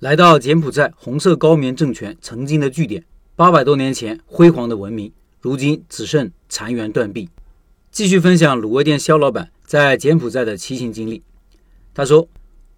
来到柬埔寨红色高棉政权曾经的据点，八百多年前辉煌的文明，如今只剩残垣断壁。继续分享卤味店肖老板在柬埔寨的骑行经历。他说：“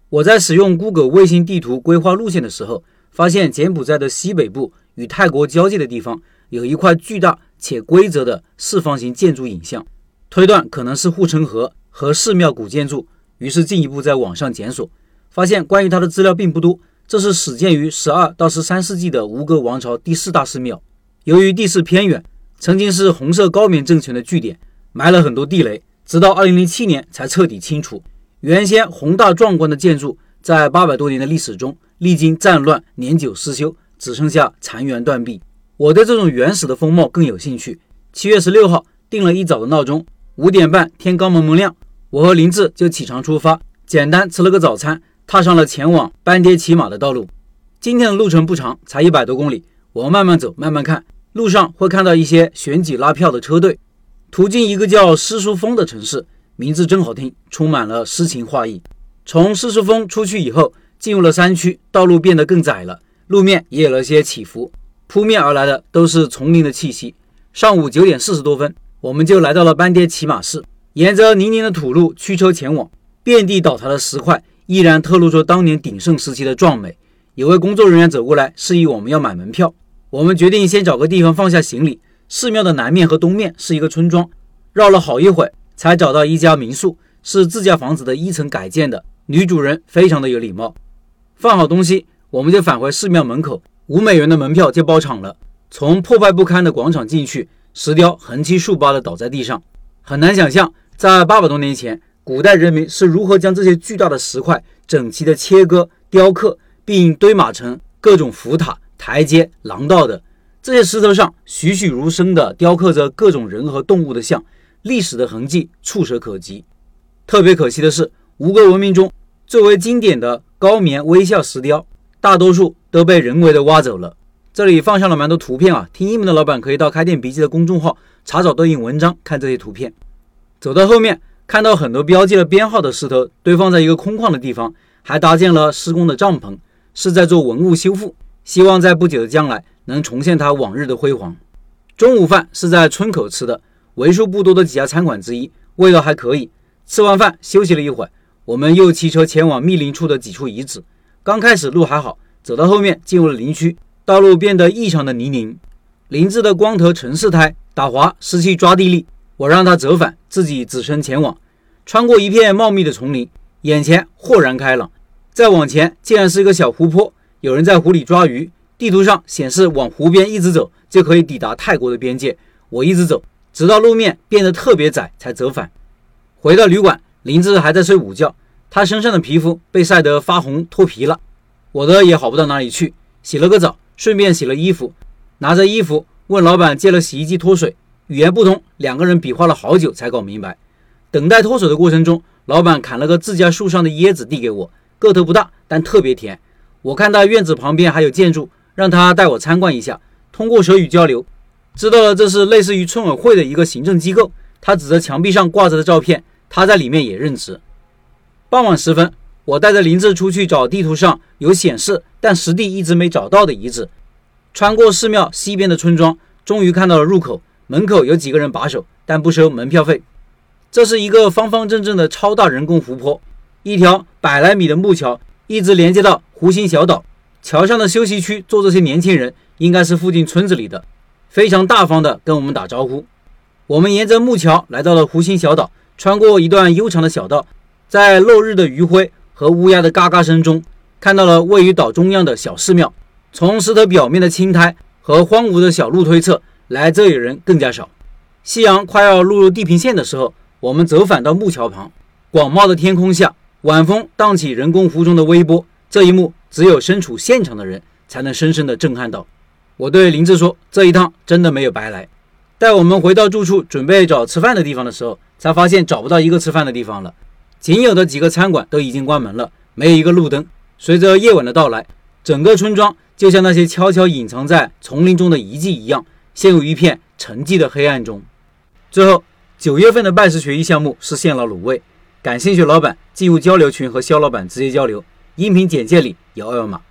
我在使用 Google 卫星地图规划路线的时候，发现柬埔寨的西北部与泰国交界的地方有一块巨大且规则的四方形建筑影像，推断可能是护城河和寺庙古建筑。于是进一步在网上检索，发现关于它的资料并不多。”这是始建于十二到十三世纪的吴哥王朝第四大寺庙。由于地势偏远，曾经是红色高棉政权的据点，埋了很多地雷，直到二零零七年才彻底清除。原先宏大壮观的建筑，在八百多年的历史中，历经战乱，年久失修，只剩下残垣断壁。我对这种原始的风貌更有兴趣。七月十六号，定了一早的闹钟，五点半，天刚蒙蒙亮，我和林志就起床出发，简单吃了个早餐。踏上了前往班爹骑马的道路。今天的路程不长，才一百多公里。我们慢慢走，慢慢看。路上会看到一些选举拉票的车队，途经一个叫狮书峰的城市，名字真好听，充满了诗情画意。从狮书峰出去以后，进入了山区，道路变得更窄了，路面也有了些起伏，扑面而来的都是丛林的气息。上午九点四十多分，我们就来到了班爹骑马市，沿着泥泞的土路驱车前往，遍地倒塌的石块。依然透露出当年鼎盛时期的壮美。有位工作人员走过来，示意我们要买门票。我们决定先找个地方放下行李。寺庙的南面和东面是一个村庄，绕了好一会才找到一家民宿，是自家房子的一层改建的。女主人非常的有礼貌。放好东西，我们就返回寺庙门口，五美元的门票就包场了。从破败不堪的广场进去，石雕横七竖八的倒在地上，很难想象在八百多年前。古代人民是如何将这些巨大的石块整齐的切割、雕刻，并堆码成各种浮塔、台阶、廊道的？这些石头上栩栩如生地雕刻着各种人和动物的像，历史的痕迹触手可及。特别可惜的是，吴哥文明中最为经典的高棉微笑石雕，大多数都被人为的挖走了。这里放上了蛮多图片啊，听英文的老板可以到开店笔记的公众号查找对应文章看这些图片。走到后面。看到很多标记了编号的石头堆放在一个空旷的地方，还搭建了施工的帐篷，是在做文物修复，希望在不久的将来能重现它往日的辉煌。中午饭是在村口吃的，为数不多的几家餐馆之一，味道还可以。吃完饭休息了一会儿，我们又骑车前往密林处的几处遗址。刚开始路还好，走到后面进入了林区，道路变得异常的泥泞。林子的光头陈世胎打滑失去抓地力。我让他折返，自己只身前往，穿过一片茂密的丛林，眼前豁然开朗。再往前，竟然是一个小湖泊，有人在湖里抓鱼。地图上显示，往湖边一直走就可以抵达泰国的边界。我一直走，直到路面变得特别窄，才折返。回到旅馆，林子还在睡午觉，他身上的皮肤被晒得发红脱皮了，我的也好不到哪里去。洗了个澡，顺便洗了衣服，拿着衣服问老板借了洗衣机脱水。语言不通，两个人比划了好久才搞明白。等待脱手的过程中，老板砍了个自家树上的椰子递给我，个头不大，但特别甜。我看到院子旁边还有建筑，让他带我参观一下。通过手语交流，知道了这是类似于村委会的一个行政机构。他指着墙壁上挂着的照片，他在里面也任职。傍晚时分，我带着林子出去找地图上有显示但实地一直没找到的遗址。穿过寺庙西边的村庄，终于看到了入口。门口有几个人把守，但不收门票费。这是一个方方正正的超大人工湖泊，一条百来米的木桥一直连接到湖心小岛。桥上的休息区坐这些年轻人，应该是附近村子里的，非常大方的跟我们打招呼。我们沿着木桥来到了湖心小岛，穿过一段悠长的小道，在落日的余晖和乌鸦的嘎嘎声中，看到了位于岛中央的小寺庙。从石头表面的青苔和荒芜的小路推测。来这里人更加少。夕阳快要落入地平线的时候，我们折返到木桥旁。广袤的天空下，晚风荡起人工湖中的微波。这一幕，只有身处现场的人才能深深地震撼到。我对林志说：“这一趟真的没有白来。”待我们回到住处，准备找吃饭的地方的时候，才发现找不到一个吃饭的地方了。仅有的几个餐馆都已经关门了，没有一个路灯。随着夜晚的到来，整个村庄就像那些悄悄隐藏在丛林中的遗迹一样。陷入一片沉寂的黑暗中。最后，九月份的拜师学艺项目实现了卤味。感兴趣老板进入交流群和肖老板直接交流，音频简介里有二维码。